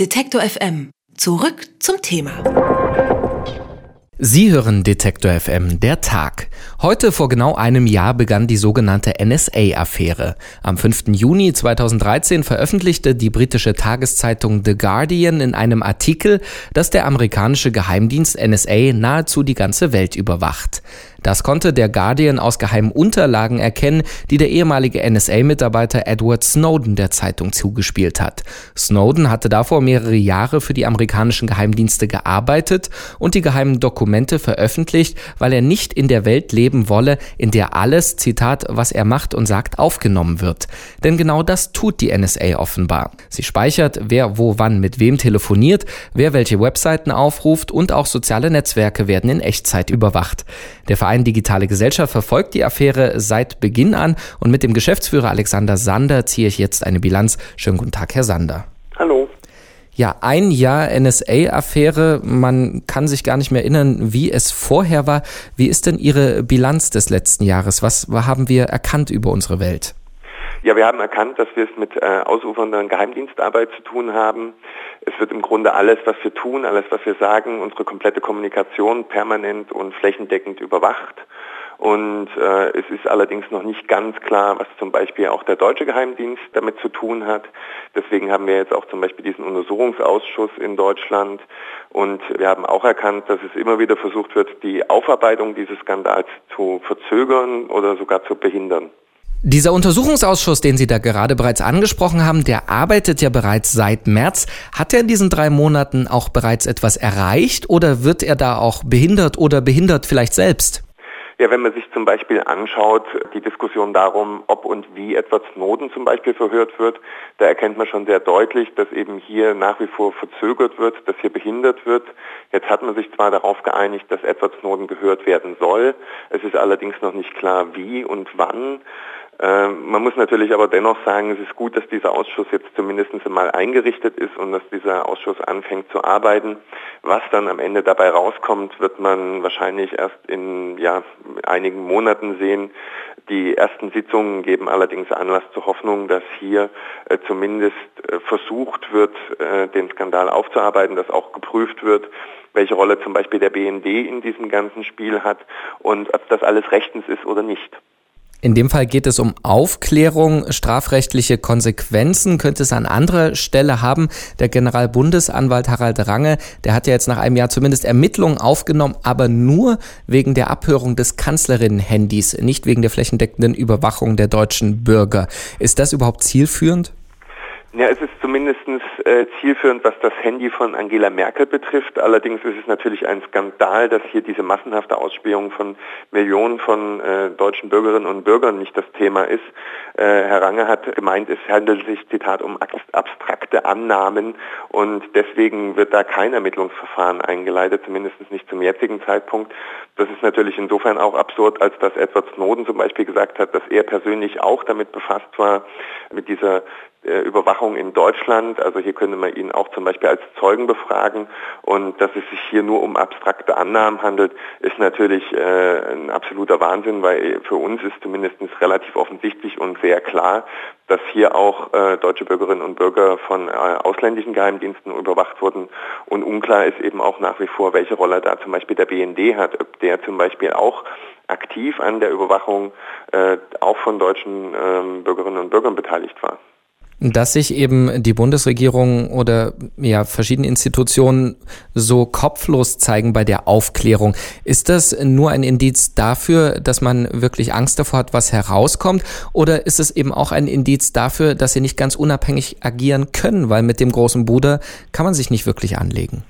Detektor FM. Zurück zum Thema. Sie hören Detektor FM, der Tag. Heute vor genau einem Jahr begann die sogenannte NSA-Affäre. Am 5. Juni 2013 veröffentlichte die britische Tageszeitung The Guardian in einem Artikel, dass der amerikanische Geheimdienst NSA nahezu die ganze Welt überwacht. Das konnte der Guardian aus geheimen Unterlagen erkennen, die der ehemalige NSA-Mitarbeiter Edward Snowden der Zeitung zugespielt hat. Snowden hatte davor mehrere Jahre für die amerikanischen Geheimdienste gearbeitet und die geheimen Dokumente veröffentlicht, weil er nicht in der Welt leben wolle, in der alles, Zitat, was er macht und sagt, aufgenommen wird. Denn genau das tut die NSA offenbar. Sie speichert, wer wo wann mit wem telefoniert, wer welche Webseiten aufruft und auch soziale Netzwerke werden in Echtzeit überwacht. Der Verein Digitale Gesellschaft verfolgt die Affäre seit Beginn an und mit dem Geschäftsführer Alexander Sander ziehe ich jetzt eine Bilanz. Schönen guten Tag, Herr Sander. Hallo. Ja, ein Jahr NSA-Affäre. Man kann sich gar nicht mehr erinnern, wie es vorher war. Wie ist denn Ihre Bilanz des letzten Jahres? Was haben wir erkannt über unsere Welt? Ja, wir haben erkannt, dass wir es mit äh, ausufernder Geheimdienstarbeit zu tun haben. Es wird im Grunde alles, was wir tun, alles, was wir sagen, unsere komplette Kommunikation permanent und flächendeckend überwacht. Und äh, es ist allerdings noch nicht ganz klar, was zum Beispiel auch der deutsche Geheimdienst damit zu tun hat. Deswegen haben wir jetzt auch zum Beispiel diesen Untersuchungsausschuss in Deutschland. Und wir haben auch erkannt, dass es immer wieder versucht wird, die Aufarbeitung dieses Skandals zu verzögern oder sogar zu behindern. Dieser Untersuchungsausschuss, den Sie da gerade bereits angesprochen haben, der arbeitet ja bereits seit März. Hat er in diesen drei Monaten auch bereits etwas erreicht oder wird er da auch behindert oder behindert vielleicht selbst? Ja, wenn man sich zum Beispiel anschaut, die Diskussion darum, ob und wie Edward Snowden zum Beispiel verhört wird, da erkennt man schon sehr deutlich, dass eben hier nach wie vor verzögert wird, dass hier behindert wird. Jetzt hat man sich zwar darauf geeinigt, dass Edward Snowden gehört werden soll. Es ist allerdings noch nicht klar, wie und wann. Ähm, man muss natürlich aber dennoch sagen, es ist gut, dass dieser Ausschuss jetzt zumindest einmal eingerichtet ist und dass dieser Ausschuss anfängt zu arbeiten. Was dann am Ende dabei rauskommt, wird man wahrscheinlich erst in ja, einigen Monaten sehen. Die ersten Sitzungen geben allerdings Anlass zur Hoffnung, dass hier äh, zumindest äh, versucht wird, äh, den Skandal aufzuarbeiten, dass auch geprüft wird, welche Rolle zum Beispiel der BND in diesem ganzen Spiel hat und ob das alles rechtens ist oder nicht. In dem Fall geht es um Aufklärung, strafrechtliche Konsequenzen könnte es an anderer Stelle haben. Der Generalbundesanwalt Harald Range, der hat ja jetzt nach einem Jahr zumindest Ermittlungen aufgenommen, aber nur wegen der Abhörung des Kanzlerinnen-Handys, nicht wegen der flächendeckenden Überwachung der deutschen Bürger. Ist das überhaupt zielführend? Ja, es ist zumindest äh, zielführend, was das Handy von Angela Merkel betrifft. Allerdings ist es natürlich ein Skandal, dass hier diese massenhafte Ausspähung von Millionen von äh, deutschen Bürgerinnen und Bürgern nicht das Thema ist. Äh, Herr Range hat gemeint, es handelt sich, Zitat, um abstrakte Annahmen und deswegen wird da kein Ermittlungsverfahren eingeleitet, zumindest nicht zum jetzigen Zeitpunkt. Das ist natürlich insofern auch absurd, als dass Edward Snowden zum Beispiel gesagt hat, dass er persönlich auch damit befasst war, mit dieser äh, Überwachung in Deutschland. Also hier könnte man ihn auch zum Beispiel als Zeugen befragen. Und dass es sich hier nur um abstrakte Annahmen handelt, ist natürlich äh, ein absoluter Wahnsinn, weil für uns ist zumindest relativ offensichtlich und sehr klar, dass hier auch äh, deutsche Bürgerinnen und Bürger von äh, ausländischen Geheimdiensten überwacht wurden. Und unklar ist eben auch nach wie vor, welche Rolle da zum Beispiel der BND hat, ob der zum Beispiel auch aktiv an der Überwachung äh, auch von deutschen ähm, Bürgerinnen und Bürgern beteiligt war dass sich eben die Bundesregierung oder ja verschiedene Institutionen so kopflos zeigen bei der Aufklärung. Ist das nur ein Indiz dafür, dass man wirklich Angst davor hat, was herauskommt? Oder ist es eben auch ein Indiz dafür, dass sie nicht ganz unabhängig agieren können, weil mit dem großen Bruder kann man sich nicht wirklich anlegen?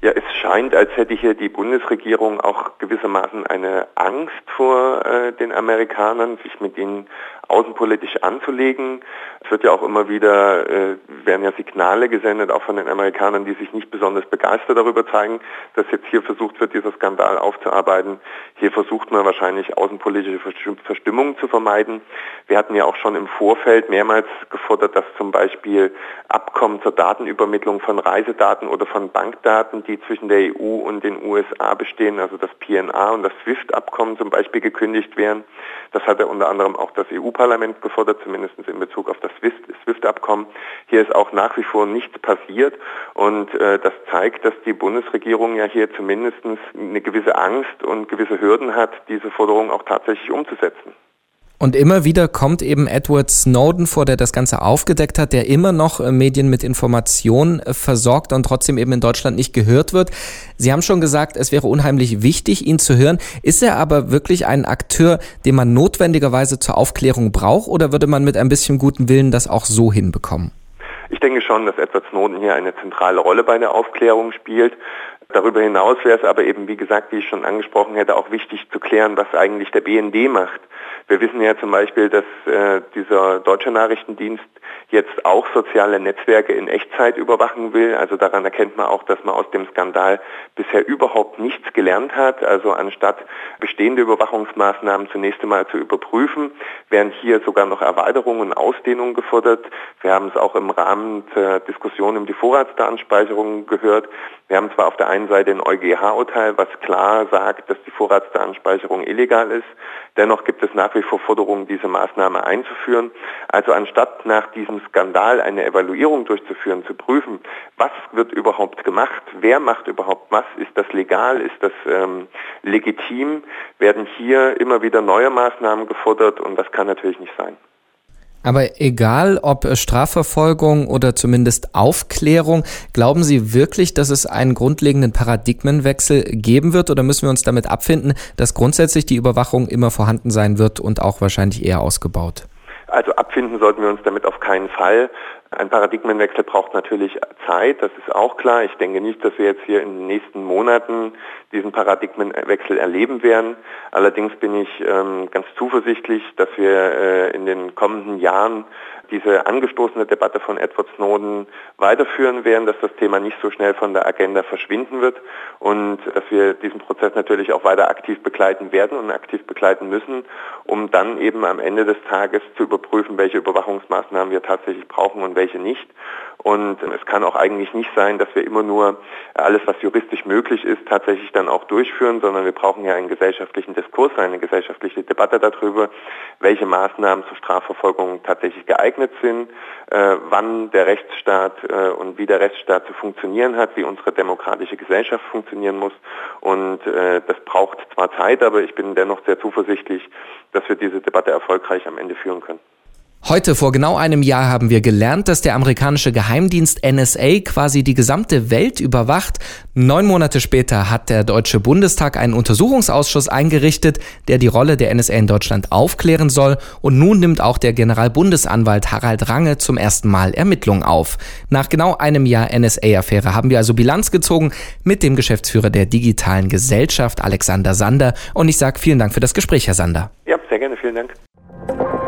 Ja, es scheint, als hätte hier die Bundesregierung auch gewissermaßen eine Angst vor äh, den Amerikanern, sich mit ihnen außenpolitisch anzulegen. Es wird ja auch immer wieder, äh, werden ja Signale gesendet, auch von den Amerikanern, die sich nicht besonders begeistert darüber zeigen, dass jetzt hier versucht wird, dieser Skandal aufzuarbeiten. Hier versucht man wahrscheinlich außenpolitische Verstimmungen zu vermeiden. Wir hatten ja auch schon im Vorfeld mehrmals gefordert, dass zum Beispiel Abkommen zur Datenübermittlung von Reisedaten oder von Bankdaten, die zwischen der EU und den USA bestehen, also das PNA und das SWIFT-Abkommen zum Beispiel gekündigt werden. Das hat ja unter anderem auch das EU-Parlament gefordert, zumindest in Bezug auf das SWIFT-Abkommen. Hier ist auch nach wie vor nichts passiert und äh, das zeigt, dass die Bundesregierung ja hier zumindest eine gewisse Angst und gewisse Hürden hat, diese Forderung auch tatsächlich umzusetzen. Und immer wieder kommt eben Edward Snowden vor, der das Ganze aufgedeckt hat, der immer noch äh, Medien mit Informationen äh, versorgt und trotzdem eben in Deutschland nicht gehört wird. Sie haben schon gesagt, es wäre unheimlich wichtig, ihn zu hören. Ist er aber wirklich ein Akteur, den man notwendigerweise zur Aufklärung braucht oder würde man mit ein bisschen guten Willen das auch so hinbekommen? Ich denke schon, dass Edward Snowden hier eine zentrale Rolle bei der Aufklärung spielt. Darüber hinaus wäre es aber eben, wie gesagt, wie ich schon angesprochen hätte, auch wichtig zu klären, was eigentlich der BND macht. Wir wissen ja zum Beispiel, dass äh, dieser deutsche Nachrichtendienst jetzt auch soziale Netzwerke in Echtzeit überwachen will. Also daran erkennt man auch, dass man aus dem Skandal bisher überhaupt nichts gelernt hat. Also anstatt bestehende Überwachungsmaßnahmen zunächst einmal zu überprüfen, werden hier sogar noch Erweiterungen und Ausdehnungen gefordert. Wir haben es auch im Rahmen der Diskussion um die Vorratsdatenspeicherung gehört. Wir haben zwar auf der einen Seite ein EuGH-Urteil, was klar sagt, dass die Vorratsdatenspeicherung illegal ist. Dennoch gibt es nach wie vor Forderungen, diese Maßnahme einzuführen. Also anstatt nach diesem Skandal eine Evaluierung durchzuführen, zu prüfen, was wird überhaupt gemacht, wer macht überhaupt was, ist das legal, ist das ähm, legitim, werden hier immer wieder neue Maßnahmen gefordert und das kann natürlich nicht sein. Aber egal ob Strafverfolgung oder zumindest Aufklärung, glauben Sie wirklich, dass es einen grundlegenden Paradigmenwechsel geben wird oder müssen wir uns damit abfinden, dass grundsätzlich die Überwachung immer vorhanden sein wird und auch wahrscheinlich eher ausgebaut? Also abfinden sollten wir uns damit auf keinen Fall. Ein Paradigmenwechsel braucht natürlich Zeit, das ist auch klar. Ich denke nicht, dass wir jetzt hier in den nächsten Monaten diesen Paradigmenwechsel erleben werden. Allerdings bin ich ähm, ganz zuversichtlich, dass wir äh, in den kommenden Jahren diese angestoßene Debatte von Edward Snowden weiterführen werden, dass das Thema nicht so schnell von der Agenda verschwinden wird und dass wir diesen Prozess natürlich auch weiter aktiv begleiten werden und aktiv begleiten müssen, um dann eben am Ende des Tages zu überprüfen, welche Überwachungsmaßnahmen wir tatsächlich brauchen und welche nicht. Und es kann auch eigentlich nicht sein, dass wir immer nur alles, was juristisch möglich ist, tatsächlich dann auch durchführen, sondern wir brauchen ja einen gesellschaftlichen Diskurs, eine gesellschaftliche Debatte darüber, welche Maßnahmen zur Strafverfolgung tatsächlich geeignet sind, äh, wann der Rechtsstaat äh, und wie der Rechtsstaat zu funktionieren hat, wie unsere demokratische Gesellschaft funktionieren muss. Und äh, das braucht zwar Zeit, aber ich bin dennoch sehr zuversichtlich, dass wir diese Debatte erfolgreich am Ende führen können. Heute vor genau einem Jahr haben wir gelernt, dass der amerikanische Geheimdienst NSA quasi die gesamte Welt überwacht. Neun Monate später hat der Deutsche Bundestag einen Untersuchungsausschuss eingerichtet, der die Rolle der NSA in Deutschland aufklären soll. Und nun nimmt auch der Generalbundesanwalt Harald Range zum ersten Mal Ermittlungen auf. Nach genau einem Jahr NSA-Affäre haben wir also Bilanz gezogen mit dem Geschäftsführer der digitalen Gesellschaft, Alexander Sander. Und ich sage vielen Dank für das Gespräch, Herr Sander. Ja, sehr gerne, vielen Dank.